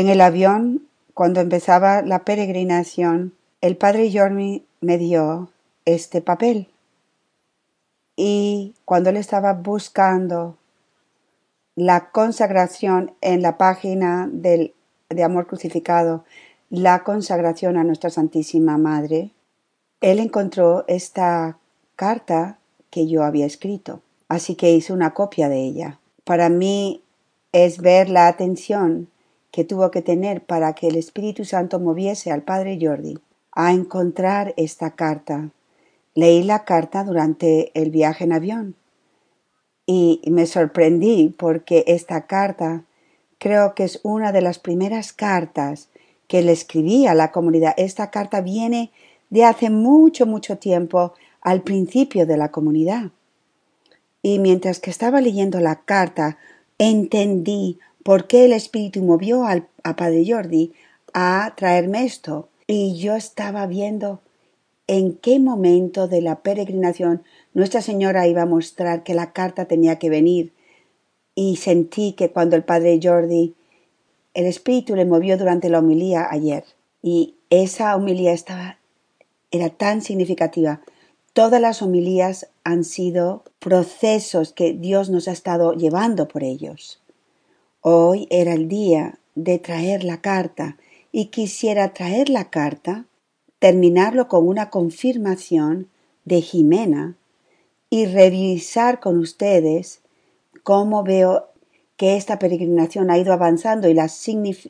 En el avión, cuando empezaba la peregrinación, el padre Jormi me dio este papel. Y cuando él estaba buscando la consagración en la página del, de Amor Crucificado, la consagración a nuestra Santísima Madre, él encontró esta carta que yo había escrito, así que hice una copia de ella. Para mí es ver la atención que tuvo que tener para que el Espíritu Santo moviese al Padre Jordi a encontrar esta carta. Leí la carta durante el viaje en avión y me sorprendí porque esta carta creo que es una de las primeras cartas que le escribí a la comunidad. Esta carta viene de hace mucho, mucho tiempo al principio de la comunidad. Y mientras que estaba leyendo la carta, entendí por qué el Espíritu movió al, a Padre Jordi a traerme esto. Y yo estaba viendo en qué momento de la peregrinación Nuestra Señora iba a mostrar que la carta tenía que venir. Y sentí que cuando el Padre Jordi, el Espíritu le movió durante la homilía ayer. Y esa homilía estaba, era tan significativa. Todas las homilías han sido procesos que Dios nos ha estado llevando por ellos. Hoy era el día de traer la carta y quisiera traer la carta, terminarlo con una confirmación de Jimena y revisar con ustedes cómo veo que esta peregrinación ha ido avanzando y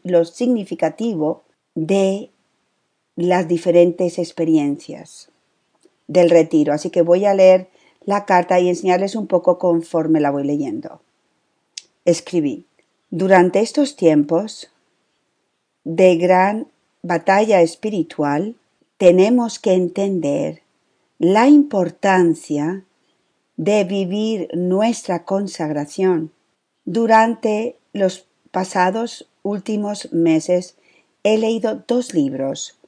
lo significativo de las diferentes experiencias del retiro. Así que voy a leer la carta y enseñarles un poco conforme la voy leyendo. Escribí. Durante estos tiempos de gran batalla espiritual, tenemos que entender la importancia de vivir nuestra consagración. Durante los pasados últimos meses he leído dos libros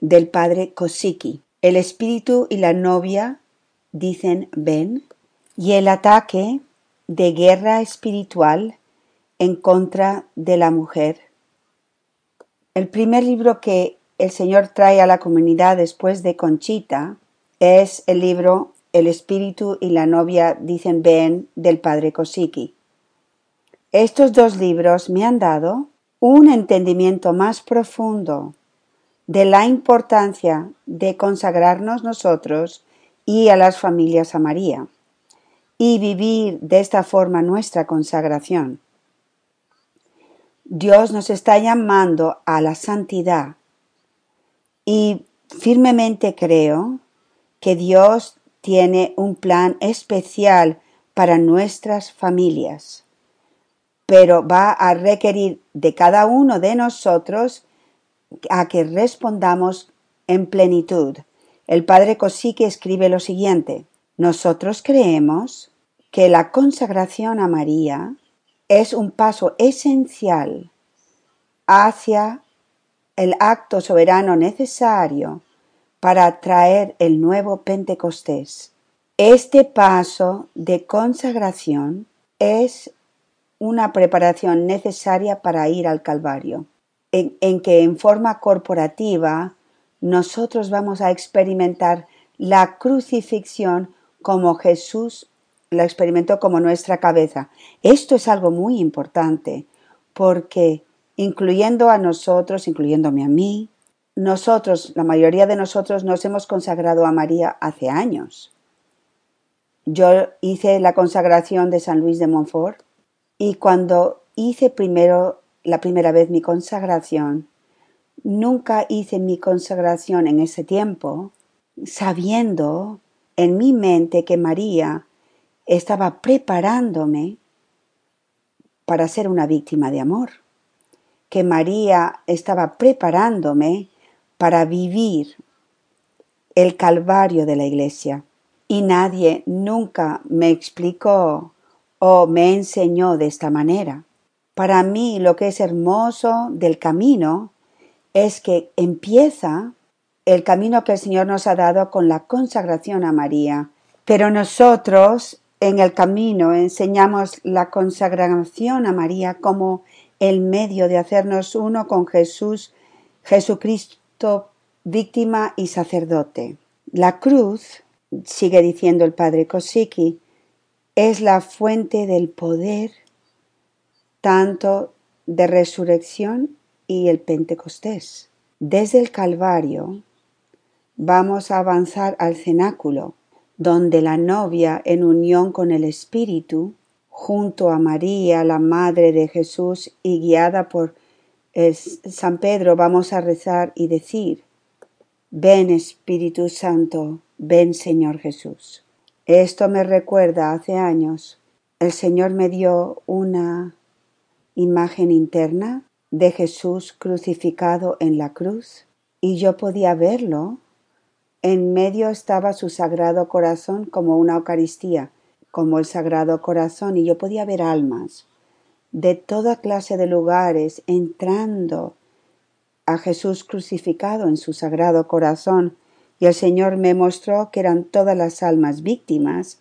del padre Kosiki, El espíritu y la novia dicen ven, y el ataque de guerra espiritual en contra de la mujer. El primer libro que el Señor trae a la comunidad después de Conchita es el libro El espíritu y la novia dicen ven del padre Kosiki. Estos dos libros me han dado un entendimiento más profundo de la importancia de consagrarnos nosotros y a las familias a María y vivir de esta forma nuestra consagración. Dios nos está llamando a la santidad y firmemente creo que Dios tiene un plan especial para nuestras familias, pero va a requerir de cada uno de nosotros a que respondamos en plenitud. El Padre Cosique escribe lo siguiente, nosotros creemos que la consagración a María es un paso esencial hacia el acto soberano necesario para traer el nuevo Pentecostés. Este paso de consagración es una preparación necesaria para ir al Calvario, en, en, que en forma corporativa nosotros vamos a experimentar la crucifixión como Jesús la experimentó como nuestra cabeza. Esto es algo muy importante porque incluyendo a nosotros, incluyéndome a mí, nosotros, la mayoría de nosotros nos hemos consagrado a María hace años. Yo hice la consagración de San Luis de Montfort y cuando hice primero la primera vez mi consagración, nunca hice mi consagración en ese tiempo sabiendo en mi mente que María estaba preparándome para ser una víctima de amor, que María estaba preparándome para vivir el calvario de la iglesia. Y nadie nunca me explicó o me enseñó de esta manera. Para mí lo que es hermoso del camino es que empieza el camino que el Señor nos ha dado con la consagración a María. Pero nosotros en el camino enseñamos la consagración a María como el medio de hacernos uno con Jesús, Jesucristo, víctima y sacerdote. La cruz, sigue diciendo el padre Kosiki, es la fuente del poder tanto de resurrección y el Pentecostés. Desde el Calvario vamos a avanzar al cenáculo, donde la novia, en unión con el Espíritu, junto a María, la Madre de Jesús, y guiada por San Pedro, vamos a rezar y decir, Ven Espíritu Santo, ven Señor Jesús. Esto me recuerda hace años, el Señor me dio una imagen interna de Jesús crucificado en la cruz y yo podía verlo. En medio estaba su sagrado corazón como una Eucaristía, como el sagrado corazón y yo podía ver almas de toda clase de lugares entrando a Jesús crucificado en su sagrado corazón. Y el Señor me mostró que eran todas las almas víctimas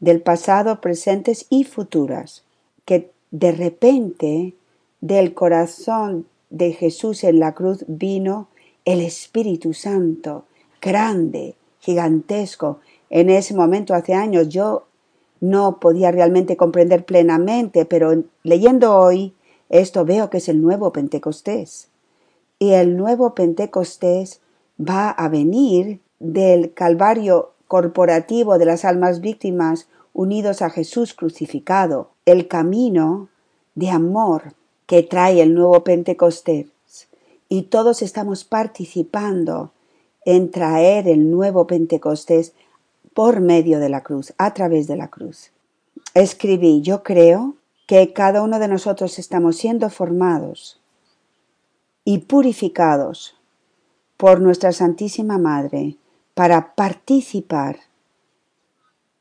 del pasado, presentes y futuras, que de repente del corazón de Jesús en la cruz vino el Espíritu Santo, grande, gigantesco. En ese momento, hace años, yo no podía realmente comprender plenamente, pero leyendo hoy esto veo que es el nuevo Pentecostés. Y el nuevo Pentecostés va a venir del Calvario corporativo de las almas víctimas unidos a Jesús crucificado, el camino de amor que trae el nuevo Pentecostés. Y todos estamos participando en traer el nuevo Pentecostés por medio de la cruz, a través de la cruz. Escribí, yo creo que cada uno de nosotros estamos siendo formados y purificados por nuestra Santísima Madre para participar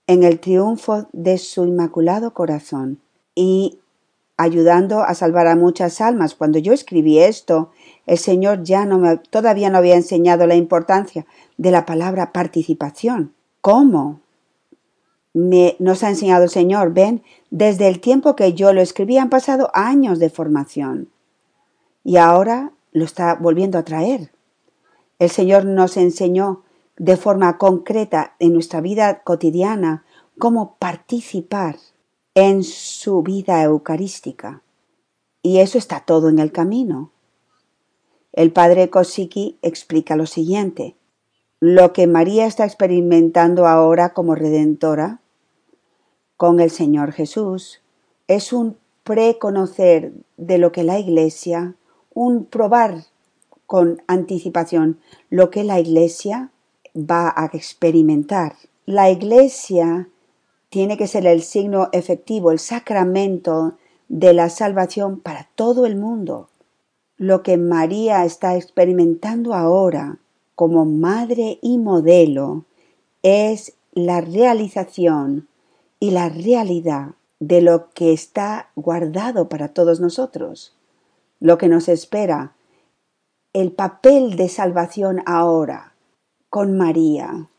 en el triunfo de su Inmaculado Corazón y ayudando a salvar a muchas almas. Cuando yo escribí esto, el Señor ya no me, todavía no había enseñado la importancia de la palabra participación. ¿Cómo? Me, nos ha enseñado el Señor, ven, desde el tiempo que yo lo escribí han pasado años de formación y ahora lo está volviendo a traer. El Señor nos enseñó de forma concreta en nuestra vida cotidiana cómo participar en su vida eucarística. Y eso está todo en el camino. El padre Kosiki explica lo siguiente. Lo que María está experimentando ahora como redentora con el Señor Jesús es un preconocer de lo que la Iglesia, un probar con anticipación lo que la Iglesia va a experimentar. La Iglesia tiene que ser el signo efectivo, el sacramento de la salvación para todo el mundo. Lo que María está experimentando ahora como madre y modelo es la realización y la realidad de lo que está guardado para todos nosotros, lo que nos espera, el papel de salvación ahora con María,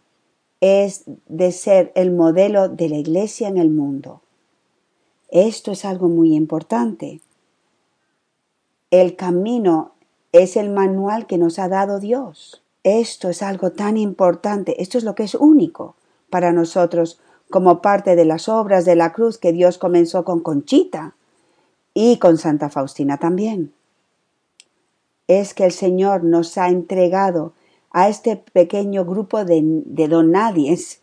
es de ser el modelo de la Iglesia en el mundo. Esto es algo muy importante. El camino es el manual que nos ha dado Dios. Esto es algo tan importante, esto es lo que es único para nosotros como parte de las obras de la cruz que Dios comenzó con Conchita y con Santa Faustina también. Es que el Señor nos ha entregado a este pequeño grupo de, donadies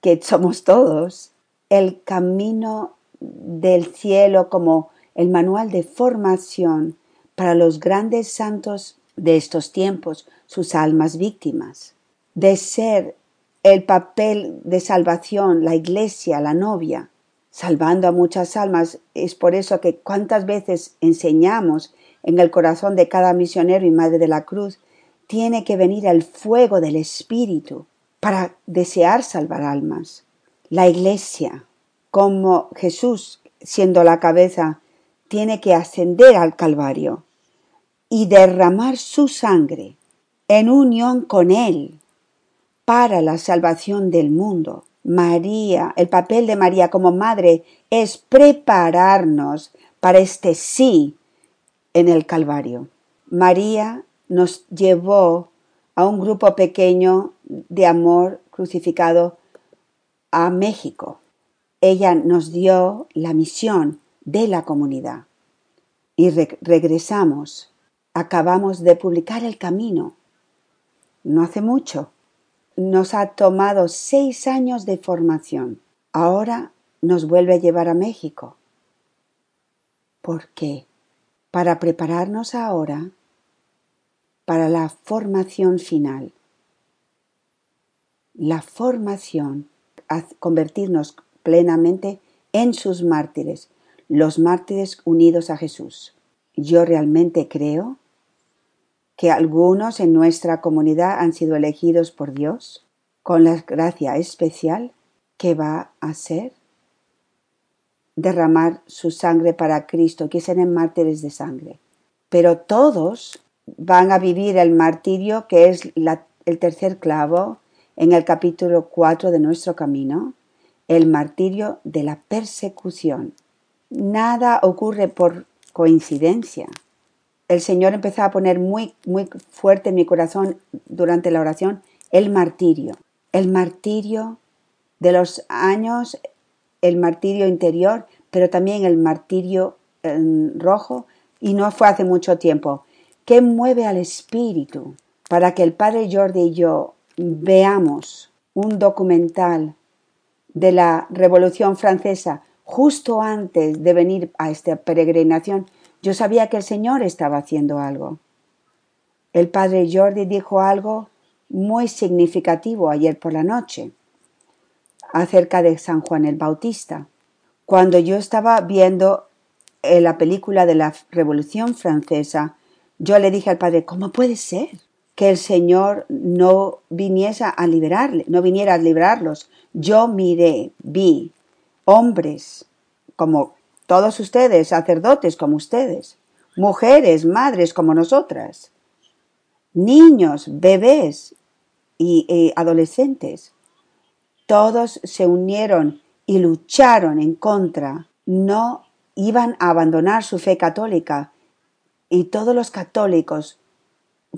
que somos todos, el camino del cielo como el manual de formación para los grandes santos de estos tiempos, sus almas víctimas, de ser el papel de salvación, la iglesia, la novia, salvando a muchas almas. Es por eso que cuántas veces enseñamos en el corazón de cada misionero y madre de la cruz tiene que venir el fuego del Espíritu para desear salvar almas. La Iglesia, como Jesús siendo la cabeza, tiene que ascender al Calvario y derramar su sangre en unión con Él para la salvación del mundo. María, el papel de María como madre es prepararnos para este sí en el Calvario. María nos llevó a un grupo pequeño de amor crucificado a México. Ella nos dio la misión de la comunidad y regresamos. Acabamos de publicar El Camino. No hace mucho. Nos ha tomado seis años de formación. Ahora nos vuelve a llevar a México. ¿Por qué? Para prepararnos ahora para la formación final. La formación, convertirnos plenamente en sus mártires, los mártires unidos a Jesús. Yo realmente creo que algunos en nuestra comunidad han sido elegidos por Dios con la gracia especial que va a ser derramar su sangre para Cristo, que serán mártires de sangre. Pero todos van a vivir el martirio, que es el tercer clavo en el capítulo 4 de nuestro camino, el martirio de la persecución. Nada ocurre por coincidencia. El Señor empezó a poner muy, muy fuerte en mi corazón durante la oración el martirio. El martirio de los años, el martirio interior, pero también el martirio em, rojo, y no fue hace mucho tiempo. ¿Qué mueve al espíritu para que el padre Jordi y yo veamos un documental de la Revolución Francesa justo antes de venir a esta peregrinación? Yo sabía que el Señor estaba haciendo algo. El padre Jordi dijo algo muy significativo ayer por la noche acerca de San Juan el Bautista. Cuando yo estaba viendo eh, la película de la Revolución Francesa, yo le dije al padre, ¿cómo puede ser que el Señor no viniese a liberarle, no viniera a librarlos? Yo miré, vi hombres como todos ustedes, sacerdotes como ustedes, mujeres, madres como nosotras, niños, bebés y, y adolescentes. Todos se unieron y lucharon en contra, no iban a abandonar su fe católica, y todos los católicos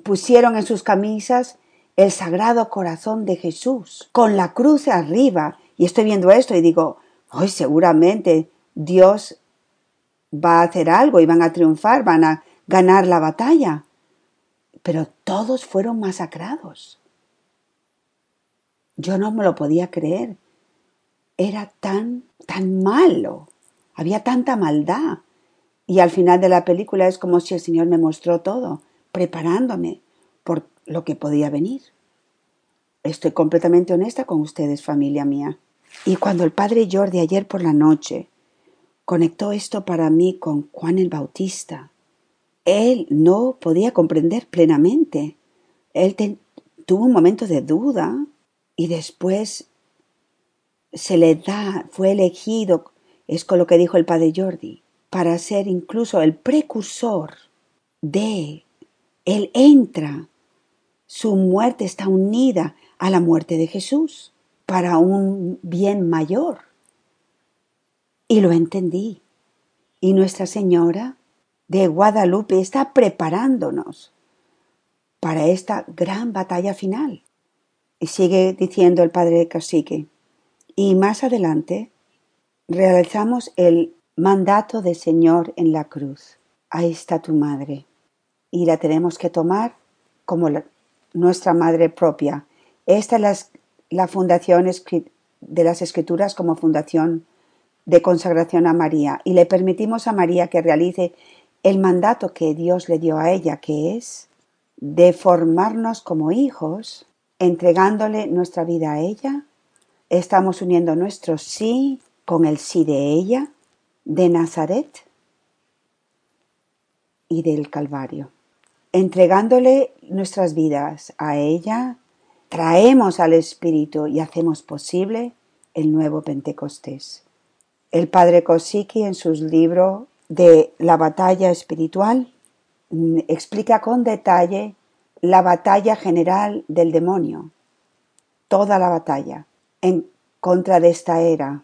pusieron en sus camisas el sagrado corazón de Jesús, con la cruz arriba. Y estoy viendo esto y digo, hoy seguramente Dios va a hacer algo y van a triunfar, van a ganar la batalla. Pero todos fueron masacrados. Yo no me lo podía creer. Era tan, tan malo. Había tanta maldad. Y al final de la película es como si el Señor me mostró todo, preparándome por lo que podía venir. Estoy completamente honesta con ustedes, familia mía. Y cuando el padre Jordi ayer por la noche conectó esto para mí con Juan el Bautista, él no podía comprender plenamente. Él tuvo un momento de duda y después se le da, fue elegido, es con lo que dijo el padre Jordi, para ser incluso el precursor de, Él entra, su muerte está unida a la muerte de Jesús para un bien mayor. Y lo entendí. Y Nuestra Señora de Guadalupe está preparándonos para esta gran batalla final. Y sigue diciendo el padre Cacique. Y más adelante realizamos el mandato de Señor en la cruz. Ahí está tu madre. Y la tenemos que tomar como nuestra madre propia. Esta es la, fundación de las escrituras como fundación de consagración a María. Y le permitimos a María que realice el mandato que Dios le dio a ella, que es de formarnos como hijos, entregándole nuestra vida a ella. Estamos uniendo nuestro sí con el sí de ella de Nazaret y del Calvario. Entregándole nuestras vidas a ella, traemos al Espíritu y hacemos posible el nuevo Pentecostés. El padre Kosiki en su libro de la batalla espiritual mm, explica con detalle la batalla general del demonio, toda la batalla en contra de esta era,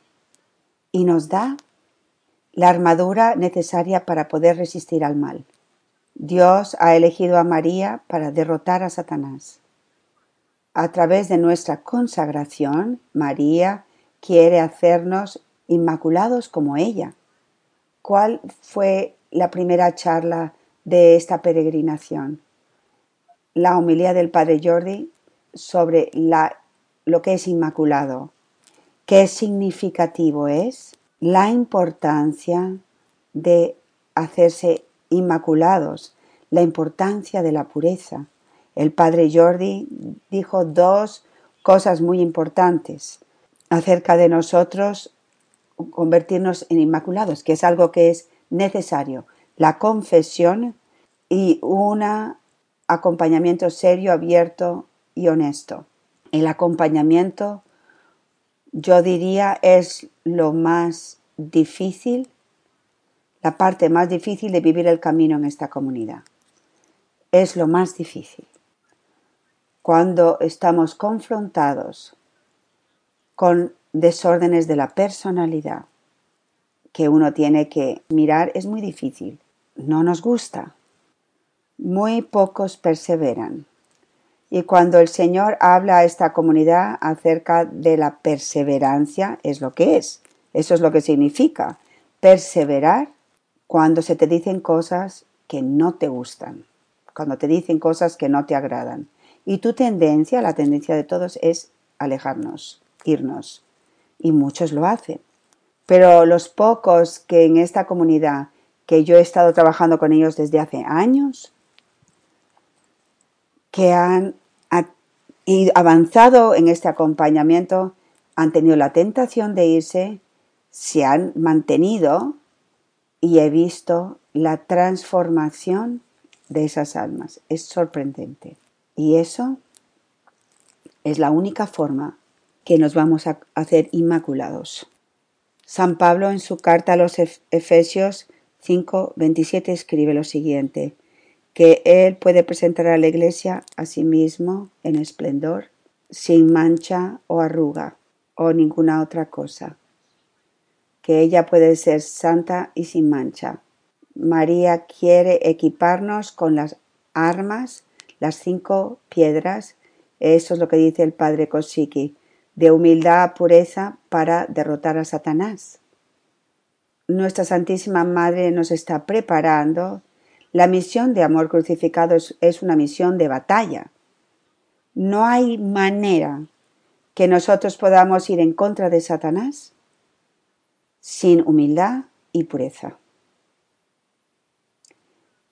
y nos da la armadura necesaria para poder resistir al mal. Dios ha elegido a María para derrotar a Satanás. A través de nuestra consagración, María quiere hacernos inmaculados como ella. ¿Cuál fue la primera charla de esta peregrinación? La homilía del Padre Jordi sobre la, lo que es inmaculado. ¿Qué significativo es? La importancia de hacerse inmaculados, la importancia de la pureza. El Padre Jordi dijo dos cosas muy importantes acerca de nosotros convertirnos en inmaculados, que es algo que es necesario. La confesión y un acompañamiento serio, abierto y honesto. El acompañamiento, yo diría, es lo más difícil, la parte más difícil de vivir el camino en esta comunidad. Es lo más difícil. Cuando estamos confrontados con desórdenes de la personalidad que uno tiene que mirar es muy difícil. No nos gusta. Muy pocos perseveran. Y cuando el Señor habla a esta comunidad acerca de la perseverancia, es lo que es. Eso es lo que significa. Perseverar cuando se te dicen cosas que no te gustan, cuando te dicen cosas que no te agradan. Y tu tendencia, la tendencia de todos, es alejarnos, irnos y muchos lo hacen. Pero los pocos que en esta comunidad, que yo he estado trabajando con ellos desde hace años, que han avanzado en este acompañamiento, han tenido la tentación de irse, se han mantenido y he visto la transformación de esas almas. Es sorprendente. Y eso es la única forma que nos vamos a hacer inmaculados. San Pablo en su carta a los Efesios 5:27 escribe lo siguiente, que Él puede presentar a la iglesia a sí mismo en esplendor, sin mancha o arruga o ninguna otra cosa, que ella puede ser santa y sin mancha. María quiere equiparnos con las armas, las cinco piedras, eso es lo que dice el padre Kosiki, de humildad, pureza para derrotar a Satanás. Nuestra Santísima Madre nos está preparando. La misión de amor crucificado es, una misión de batalla. No hay manera que nosotros podamos ir en contra de Satanás sin humildad y pureza.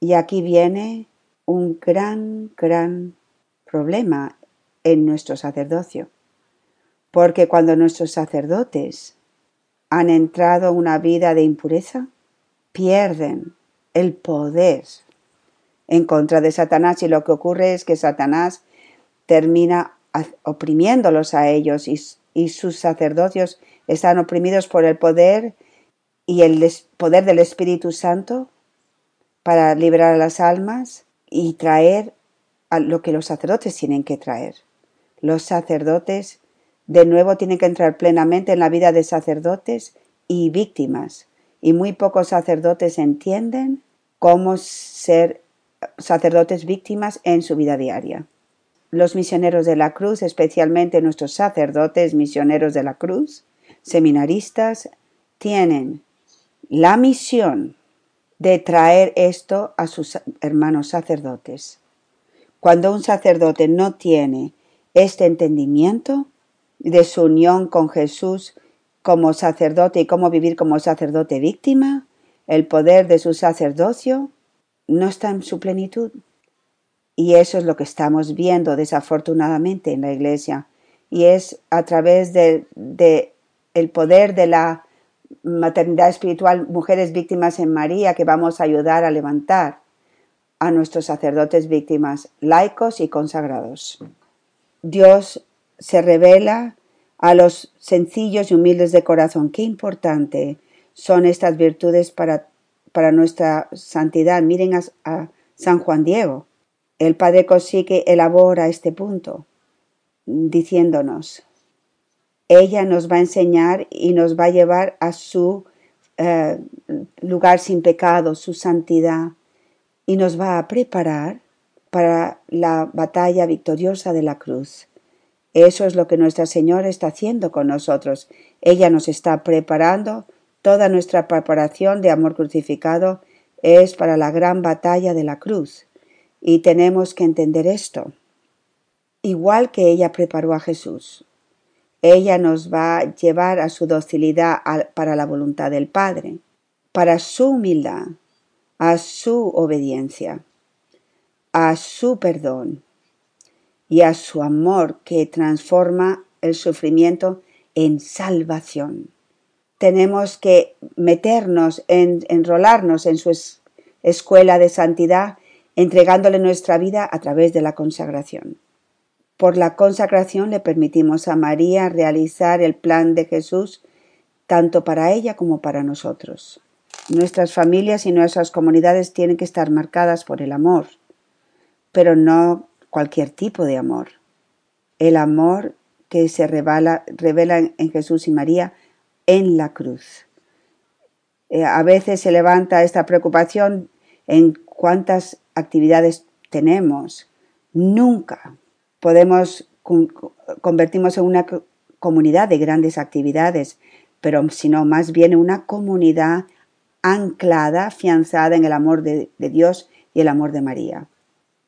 Y aquí viene un gran, gran problema en nuestro sacerdocio. Porque cuando nuestros sacerdotes han entrado en una vida de impureza, pierden el poder en contra de Satanás y lo que ocurre es que Satanás termina oprimiéndolos a ellos y, sus sacerdocios están oprimidos por el poder y el poder del Espíritu Santo para liberar a las almas y traer lo que los sacerdotes tienen que traer. Los sacerdotes de nuevo tienen que entrar plenamente en la vida de sacerdotes y víctimas. Y muy pocos sacerdotes entienden cómo ser sacerdotes víctimas en su vida diaria. Los misioneros de la cruz, especialmente nuestros sacerdotes misioneros de la cruz, seminaristas, tienen la misión de traer esto a sus hermanos sacerdotes. Cuando un sacerdote no tiene este entendimiento, de su unión con Jesús como sacerdote y cómo vivir como sacerdote víctima, el poder de su sacerdocio no está en su plenitud. Y eso es lo que estamos viendo desafortunadamente en la iglesia. Y es a través de, de el poder de la maternidad espiritual, mujeres víctimas en María, que vamos a ayudar a levantar a nuestros sacerdotes víctimas, laicos y consagrados. Dios se revela a los sencillos y humildes de corazón. Qué importante son estas virtudes para, para nuestra santidad. Miren a, San Juan Diego. El Padre Cosique elabora este punto diciéndonos, ella nos va a enseñar y nos va a llevar a su eh, lugar sin pecado, su santidad, y nos va a preparar para la batalla victoriosa de la cruz. Eso es lo que Nuestra Señora está haciendo con nosotros. Ella nos está preparando, toda nuestra preparación de amor crucificado es para la gran batalla de la cruz. Y tenemos que entender esto. Igual que ella preparó a Jesús, ella nos va a llevar a su docilidad para la voluntad del Padre, para su humildad, a su obediencia, a su perdón y a su amor que transforma el sufrimiento en salvación. Tenemos que meternos, en, enrolarnos en su escuela de santidad, entregándole nuestra vida a través de la consagración. Por la consagración le permitimos a María realizar el plan de Jesús tanto para ella como para nosotros. Nuestras familias y nuestras comunidades tienen que estar marcadas por el amor, pero no cualquier tipo de amor. El amor que se revela, en Jesús y María en la cruz. Eh, a veces se levanta esta preocupación en cuántas actividades tenemos. Nunca podemos convertirnos en una comunidad de grandes actividades, pero sino más bien una comunidad anclada, afianzada en el amor de, de Dios y el amor de María.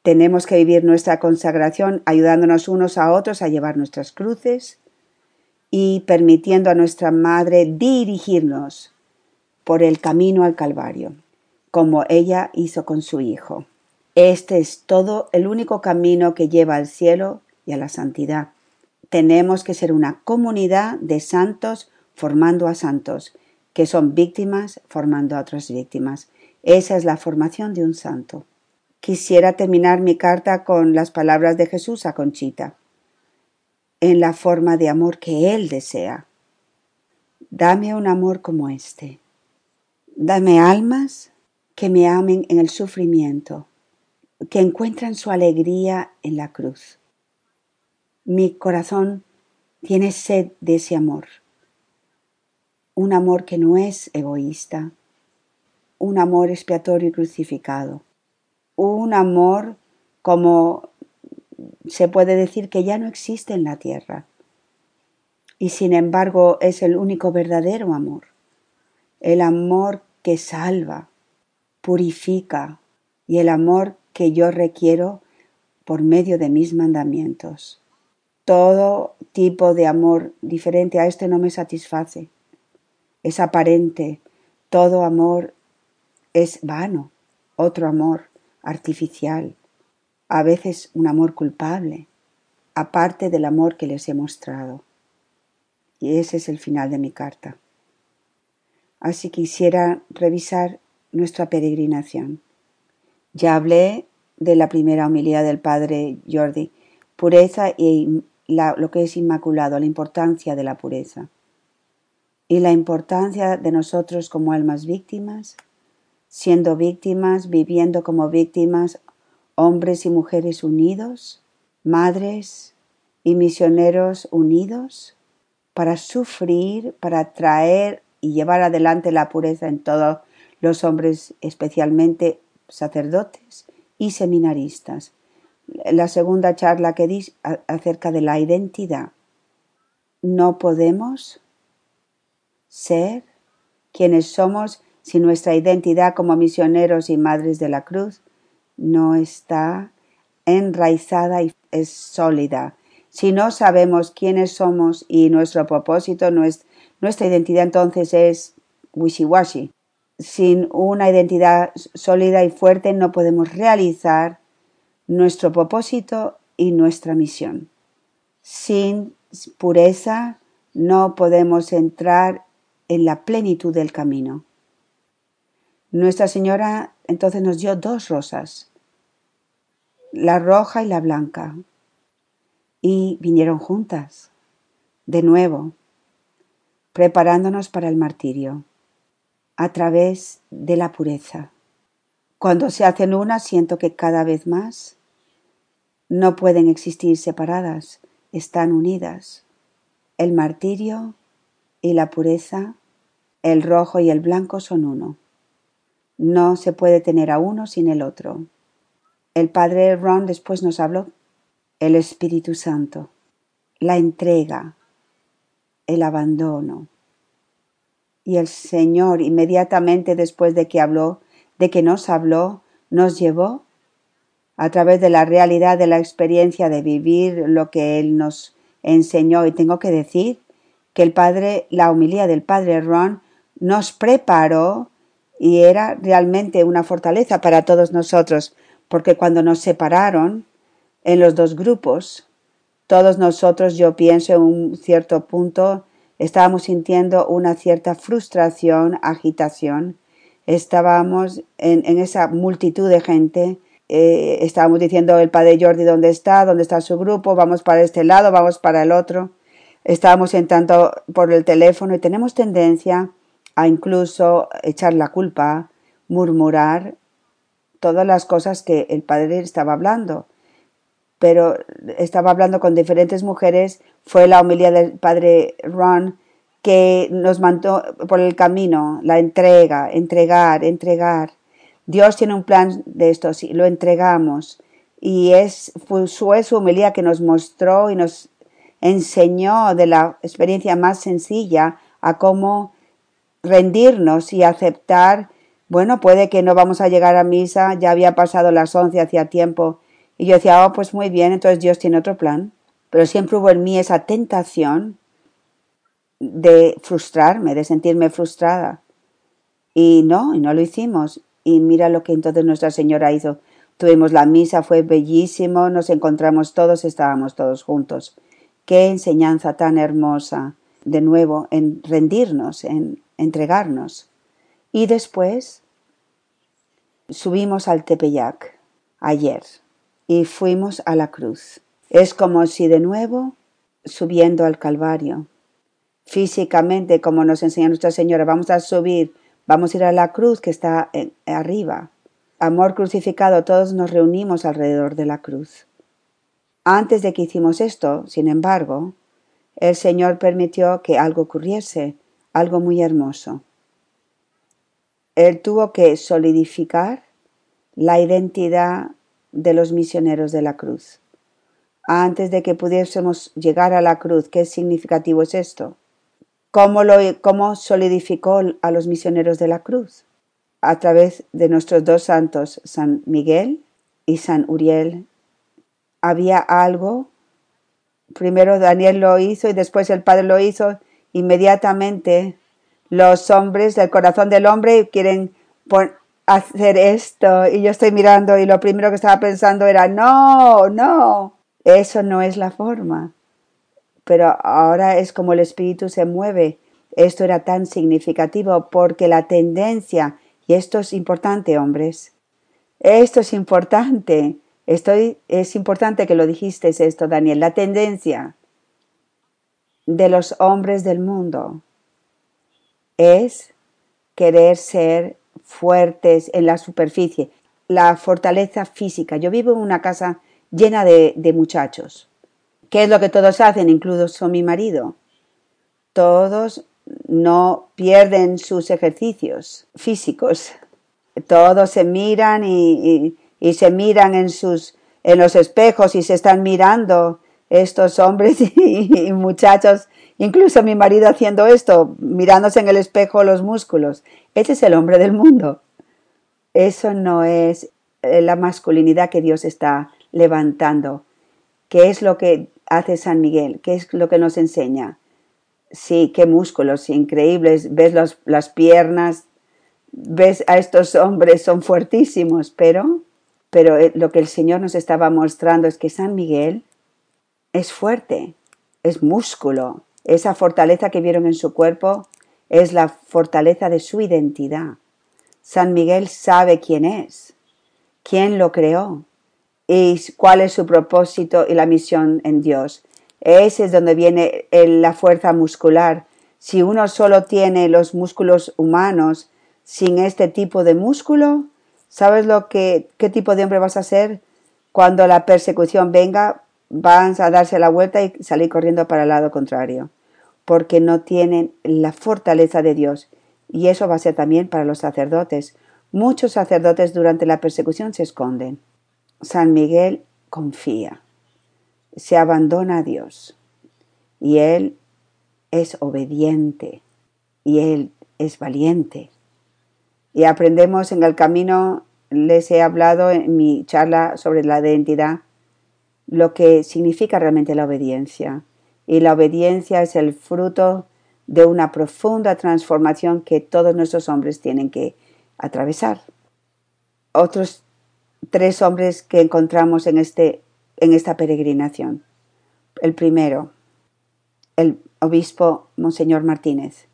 Tenemos que vivir nuestra consagración ayudándonos unos a otros a llevar nuestras cruces y permitiendo a nuestra Madre dirigirnos por el camino al Calvario, como ella hizo con su Hijo. Este es todo el único camino que lleva al cielo y a la santidad. Tenemos que ser una comunidad de santos formando a santos, que son víctimas formando a otras víctimas. Esa es la formación de un santo. Quisiera terminar mi carta con las palabras de Jesús a Conchita, en la forma de amor que Él desea. Dame un amor como este. Dame almas que me amen en el sufrimiento que encuentran su alegría en la cruz. Mi corazón tiene sed de ese amor, un amor que no es egoísta, un amor expiatorio y crucificado, un amor como se puede decir que ya no existe en la tierra, y sin embargo es el único verdadero amor, el amor que salva, purifica y el amor que yo requiero por medio de mis mandamientos. Todo tipo de amor diferente a este no me satisface. Es aparente. Todo amor es vano. Otro amor artificial. A veces un amor culpable, aparte del amor que les he mostrado. Y ese es el final de mi carta. Así quisiera revisar nuestra peregrinación. Ya hablé de la primera homilía del padre Jordi, pureza y lo que es inmaculado, la importancia de la pureza. Y la importancia de nosotros como almas víctimas, siendo víctimas, viviendo como víctimas, hombres y mujeres unidos, madres y misioneros unidos, para sufrir, para traer y llevar adelante la pureza en todos los hombres, especialmente sacerdotes y seminaristas. La segunda charla que di acerca de la identidad. No podemos ser quienes somos si nuestra identidad como misioneros y madres de la cruz no está enraizada y es sólida. Si no sabemos quiénes somos y nuestro propósito, nuestra identidad entonces es wishy-washy sin una identidad sólida y fuerte no podemos realizar nuestro propósito y nuestra misión. Sin pureza no podemos entrar en la plenitud del camino. Nuestra Señora entonces nos dio dos rosas, la roja y la blanca, y vinieron juntas, de nuevo, preparándonos para el martirio a través de la pureza. Cuando se hacen una, siento que cada vez más no pueden existir separadas, están unidas. El martirio y la pureza El rojo y el blanco son uno. No se puede tener a uno sin el otro. El padre Ron después nos habló. El Espíritu Santo. La entrega. El abandono. Y el Señor inmediatamente después de que habló, de que nos habló, nos llevó a través de la realidad de la experiencia de vivir lo que Él nos enseñó. Y tengo que decir que el Padre, la humilía del Padre Ron nos preparó y era realmente una fortaleza para todos nosotros, porque cuando nos separaron en los dos grupos, todos nosotros, yo pienso en un cierto punto, estábamos sintiendo una cierta frustración, agitación, estábamos en, esa multitud de gente, eh, estábamos diciendo el padre Jordi dónde está, dónde está su grupo, vamos para este lado, vamos para el otro, estábamos entrando por el teléfono y tenemos tendencia a incluso echar la culpa, murmurar todas las cosas que el padre estaba hablando. Pero estaba hablando con diferentes mujeres, fue la homilía del padre Ron que nos mandó por el camino, la entrega, entregar, entregar. Dios tiene un plan de esto, si lo entregamos. Y es, fue, su homilía que nos mostró y nos enseñó de la experiencia más sencilla a cómo rendirnos y aceptar, bueno, puede que no vamos a llegar a misa, ya había pasado las once hacía tiempo, y yo decía, oh, pues muy bien, entonces Dios tiene otro plan. Pero siempre hubo en mí esa tentación de frustrarme, de sentirme frustrada. Y no, y no lo hicimos. Y mira lo que entonces Nuestra Señora hizo. Tuvimos la misa, fue bellísimo, nos encontramos todos, estábamos todos juntos. Qué enseñanza tan hermosa, de nuevo, en rendirnos, en entregarnos. Y después subimos al Tepeyac ayer y fuimos a la cruz. Es como si de nuevo subiendo al Calvario. Físicamente, como nos enseña Nuestra Señora, vamos a subir, vamos a ir a la cruz que está arriba. Amor crucificado, todos nos reunimos alrededor de la cruz. Antes de que hicimos esto, sin embargo, el Señor permitió que algo ocurriese algo muy hermoso. Él tuvo que solidificar la identidad de los misioneros de la cruz. Antes de que pudiésemos llegar a la cruz, ¿qué significativo es esto? ¿Cómo, lo, ¿Cómo solidificó a los misioneros de la cruz? A través de nuestros dos santos, San Miguel y San Uriel. Había algo, primero Daniel lo hizo y después el Padre lo hizo, inmediatamente los hombres del corazón del hombre quieren hacer esto y yo estoy mirando y lo primero que estaba pensando era no, no, eso no es la forma. Pero ahora es como el espíritu se mueve. Esto era tan significativo porque la tendencia, y esto es importante, hombres, esto es importante, estoy, es importante que lo dijiste esto, Daniel, la tendencia de los hombres del mundo es querer ser fuertes en la superficie, la fortaleza física. Yo vivo en una casa llena de, muchachos. ¿Qué es lo que todos hacen, incluso mi marido? Todos no pierden sus ejercicios físicos. Todos se miran y, se miran en sus en los espejos y se están mirando estos hombres y, muchachos, incluso mi marido haciendo esto, mirándose en el espejo los músculos. Ese es el hombre del mundo. Eso no es eh, la masculinidad que Dios está levantando. ¿Qué es lo que hace San Miguel? ¿Qué es lo que nos enseña? Sí, qué músculos increíbles. Ves las piernas, ves a estos hombres, son fuertísimos, pero, pero eh, lo que el Señor nos estaba mostrando es que San Miguel es fuerte, es músculo. Esa fortaleza que vieron en su cuerpo es la fortaleza de su identidad. San Miguel sabe quién es, quién lo creó y cuál es su propósito y la misión en Dios. Ese es donde viene la fuerza muscular. Si uno solo tiene los músculos humanos sin este tipo de músculo, ¿sabes lo que qué tipo de hombre vas a ser cuando la persecución venga? van a darse la vuelta y salir corriendo para el lado contrario, porque no tienen la fortaleza de Dios. Y eso va a ser también para los sacerdotes. Muchos sacerdotes durante la persecución se esconden. San Miguel confía, se abandona a Dios y él es obediente y él es valiente. Y aprendemos en el camino, les he hablado en mi charla sobre la identidad, lo que significa realmente la obediencia. Y la obediencia es el fruto de una profunda transformación que todos nuestros hombres tienen que atravesar. Otros tres hombres que encontramos en, este, en esta peregrinación. El primero, el obispo Monseñor Martínez.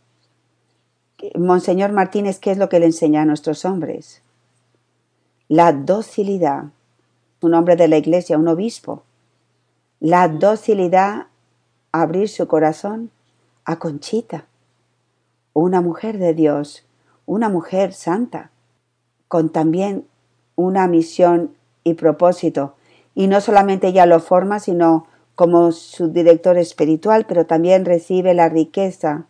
Monseñor Martínez, ¿qué es lo que le enseña a nuestros hombres? La docilidad. Un hombre de la iglesia, un obispo. La docilidad, abrir su corazón a Conchita, una mujer de Dios, una mujer santa, con también una misión y propósito. Y no solamente ella lo forma, sino como su director espiritual, pero también recibe la riqueza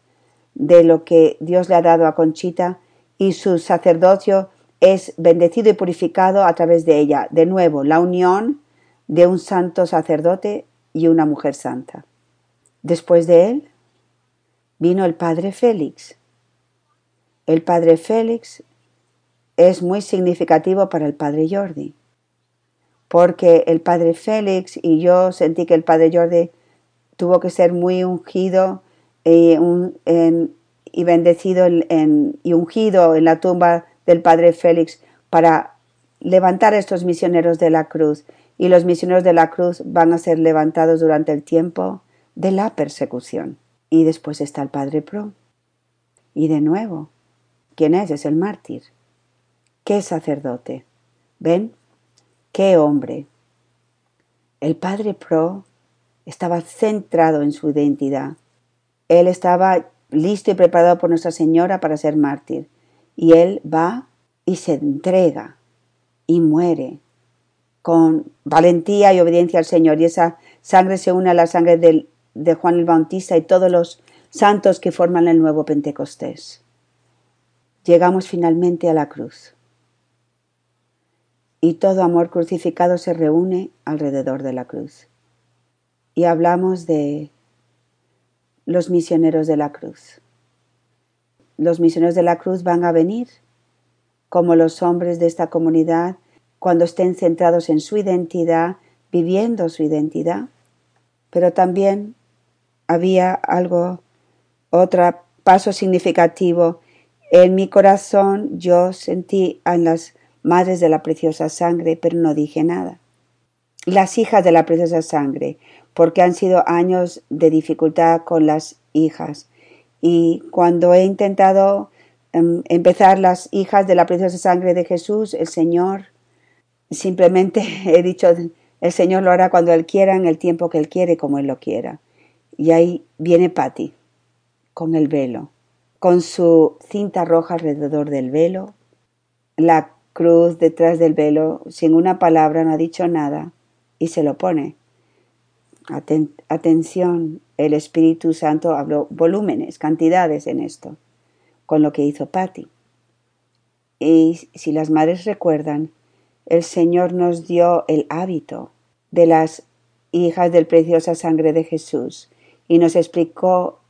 de lo que Dios le ha dado a Conchita y su sacerdocio es bendecido y purificado a través de ella. De nuevo, la unión de un santo sacerdote y una mujer santa. Después de él vino el padre Félix. El padre Félix es muy significativo para el padre Jordi, porque el padre Félix y yo sentí que el padre Jordi tuvo que ser muy ungido y, bendecido y ungido en la tumba del padre Félix para levantar a estos misioneros de la cruz. Y los misioneros de la cruz van a ser levantados durante el tiempo de la persecución. Y después está el padre Pro. Y de nuevo, ¿quién es? Es el mártir. ¿Qué sacerdote? ¿Ven? ¿Qué hombre? El padre Pro estaba centrado en su identidad. Él estaba listo y preparado por Nuestra Señora para ser mártir. Y él va y se entrega y muere con valentía y obediencia al Señor. Y esa sangre se une a la sangre de Juan el Bautista y todos los santos que forman el nuevo Pentecostés. Llegamos finalmente a la cruz y todo amor crucificado se reúne alrededor de la cruz. Y hablamos de los misioneros de la cruz. Los misioneros de la cruz van a venir como los hombres de esta comunidad cuando estén centrados en su identidad, viviendo su identidad. Pero también había algo, otro paso significativo. En mi corazón yo sentí en las madres de la preciosa sangre, pero no dije nada. Las hijas de la preciosa sangre, porque han sido años de dificultad con las hijas. Y cuando he intentado em, empezar las hijas de la preciosa sangre de Jesús, el Señor, simplemente he dicho, el Señor lo hará cuando Él quiera, en el tiempo que Él quiere, como Él lo quiera. Y ahí viene Patty, con el velo, con su cinta roja alrededor del velo, la cruz detrás del velo, sin una palabra, no ha dicho nada, y se lo pone. atención, el Espíritu Santo habló volúmenes, cantidades en esto, con lo que hizo Patty. Y si las madres recuerdan, el Señor nos dio el hábito de las hijas del preciosa sangre de Jesús y nos explicó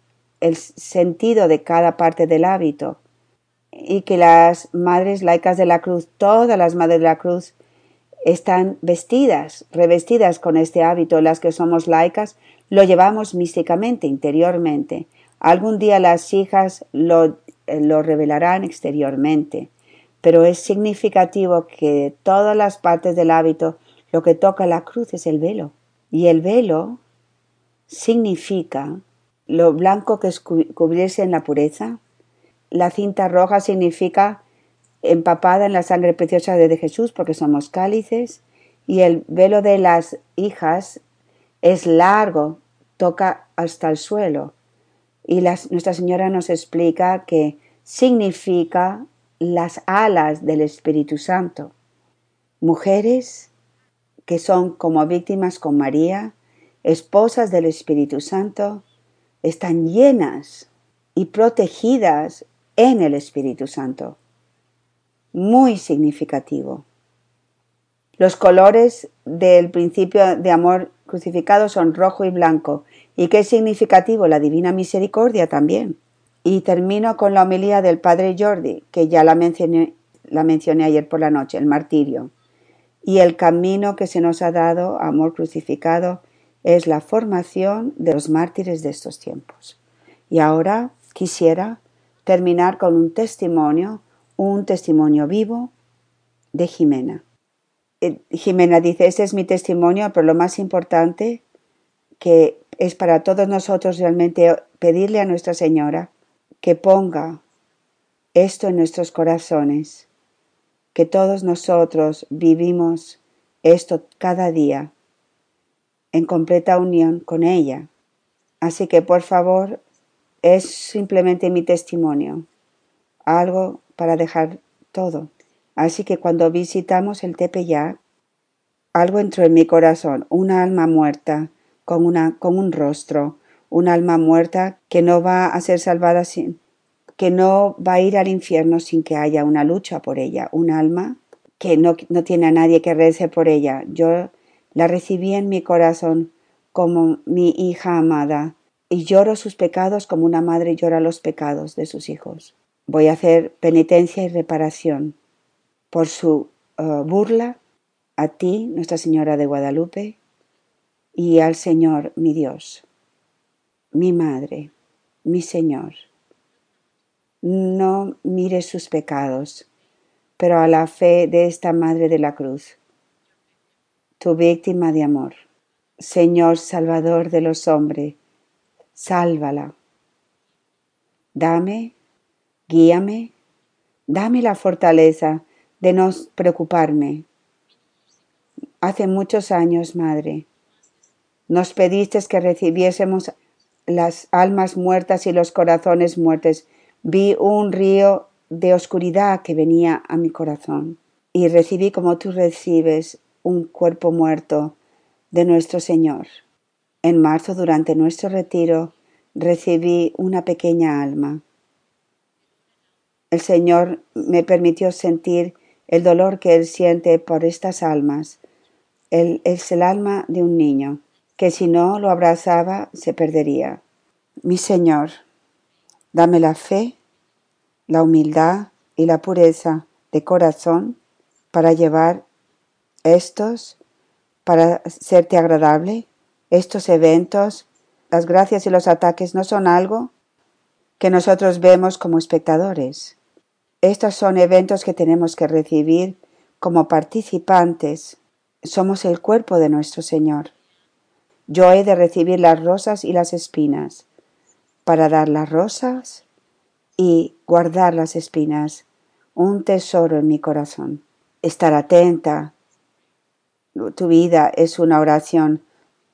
el sentido de cada parte del hábito y que las madres laicas de la cruz, todas las madres de la cruz, están vestidas, revestidas con este hábito. Las que somos laicas lo llevamos místicamente, interiormente. Algún día las hijas lo, lo revelarán exteriormente, pero es significativo que todas las partes del hábito lo que toca la cruz es el velo. Y el velo significa lo blanco que es cubrirse en la pureza, la cinta roja significa empapada en la sangre preciosa de Jesús porque somos cálices y el velo de las hijas es largo, toca hasta el suelo. Y Nuestra Señora nos explica que significa las alas del Espíritu Santo. Mujeres que son como víctimas con María, esposas del Espíritu Santo, están llenas y protegidas en el Espíritu Santo. Muy significativo. Los colores del principio de amor crucificado son rojo y blanco. ¿Y qué significativo? La divina misericordia también. Y termino con la homilía del Padre Jordi, que ya la mencioné, la mencioné ayer por la noche, el martirio. Y el camino que se nos ha dado, amor crucificado, es la formación de los mártires de estos tiempos. Y ahora quisiera terminar con un testimonio, un testimonio vivo de Jimena. Eh, Jimena dice, este es mi testimonio, pero lo más importante que es para todos nosotros realmente pedirle a Nuestra Señora que ponga esto en nuestros corazones, que todos nosotros vivimos esto cada día en completa unión con ella. Así que por favor, es simplemente mi testimonio, algo para dejar todo. Así que cuando visitamos el Tepeyac, algo entró en mi corazón, una alma muerta con, una, con un rostro, un alma muerta que no va a ser salvada sin, que no va a ir al infierno sin que haya una lucha por ella, un alma que no, no tiene a nadie que rece por ella. Yo la recibí en mi corazón como mi hija amada y lloro sus pecados como una madre llora los pecados de sus hijos. Voy a hacer penitencia y reparación por su uh, burla a ti, Nuestra Señora de Guadalupe, y al Señor mi Dios, mi Madre, mi Señor. No mires sus pecados, pero a la fe de esta Madre de la Cruz, tu víctima de amor. Señor Salvador de los hombres, sálvala. Dame, guíame, dame la fortaleza de no preocuparme. Hace muchos años, Madre, nos pediste que recibiésemos las almas muertas y los corazones muertos. Vi un río de oscuridad que venía a mi corazón y recibí como tú recibes un cuerpo muerto de nuestro Señor. En marzo, durante nuestro retiro, recibí una pequeña alma. El Señor me permitió sentir el dolor que Él siente por estas almas. Él es el alma de un niño, que si no lo abrazaba se perdería. Mi Señor, dame la fe, la humildad y la pureza de corazón para llevar estos para serte agradable, estos eventos, las gracias y los ataques no son algo que nosotros vemos como espectadores. Estos son eventos que tenemos que recibir como participantes. Somos el cuerpo de nuestro Señor. Yo he de recibir las rosas y las espinas, para dar las rosas y guardar las espinas, un tesoro en mi corazón. Estar atenta, tu vida es una oración.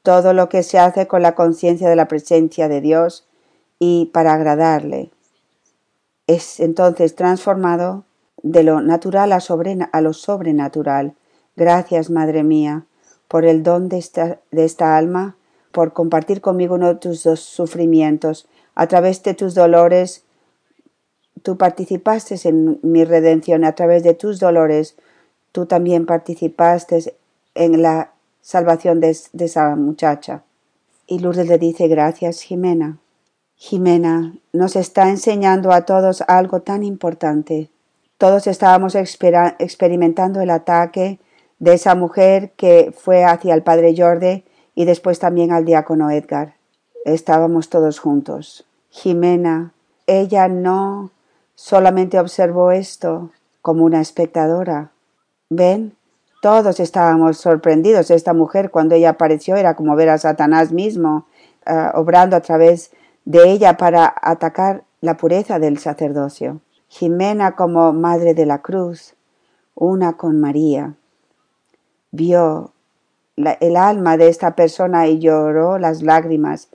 Todo lo que se hace con la conciencia de la presencia de Dios y para agradarle es entonces transformado de lo natural a, lo sobrenatural. Gracias, Madre mía, por el don de esta, de esta alma, por compartir conmigo uno de tus dos sufrimientos. A través de tus dolores, tú participaste en mi redención. A través de tus dolores, tú también participaste en la salvación de, esa muchacha. Y Lourdes le dice, gracias Jimena. Jimena nos está enseñando a todos algo tan importante. Todos estábamos experimentando el ataque de esa mujer que fue hacia el padre Jordi y después también al diácono Edgar. Estábamos todos juntos. Jimena, ella no solamente observó esto como una espectadora. Ven, todos estábamos sorprendidos. Esta mujer cuando ella apareció era como ver a Satanás mismo uh, obrando a través de ella para atacar la pureza del sacerdocio. Jimena como Madre de la Cruz, una con María, vio el alma de esta persona y lloró las lágrimas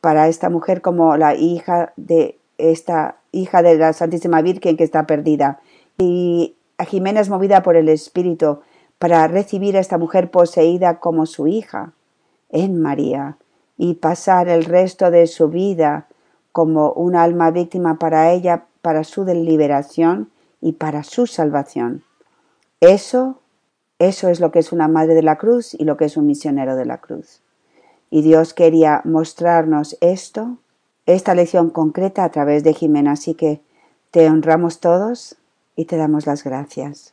para esta mujer como la hija de esta hija de la Santísima Virgen que está perdida. Y Jimena es movida por el Espíritu para recibir a esta mujer poseída como su hija en María y pasar el resto de su vida como un alma víctima para ella para su deliberación y para su salvación. Eso, eso es lo que es una madre de la cruz y lo que es un misionero de la cruz. Y Dios quería mostrarnos esto, esta lección concreta a través de Jimena. Así que te honramos todos y te damos las gracias.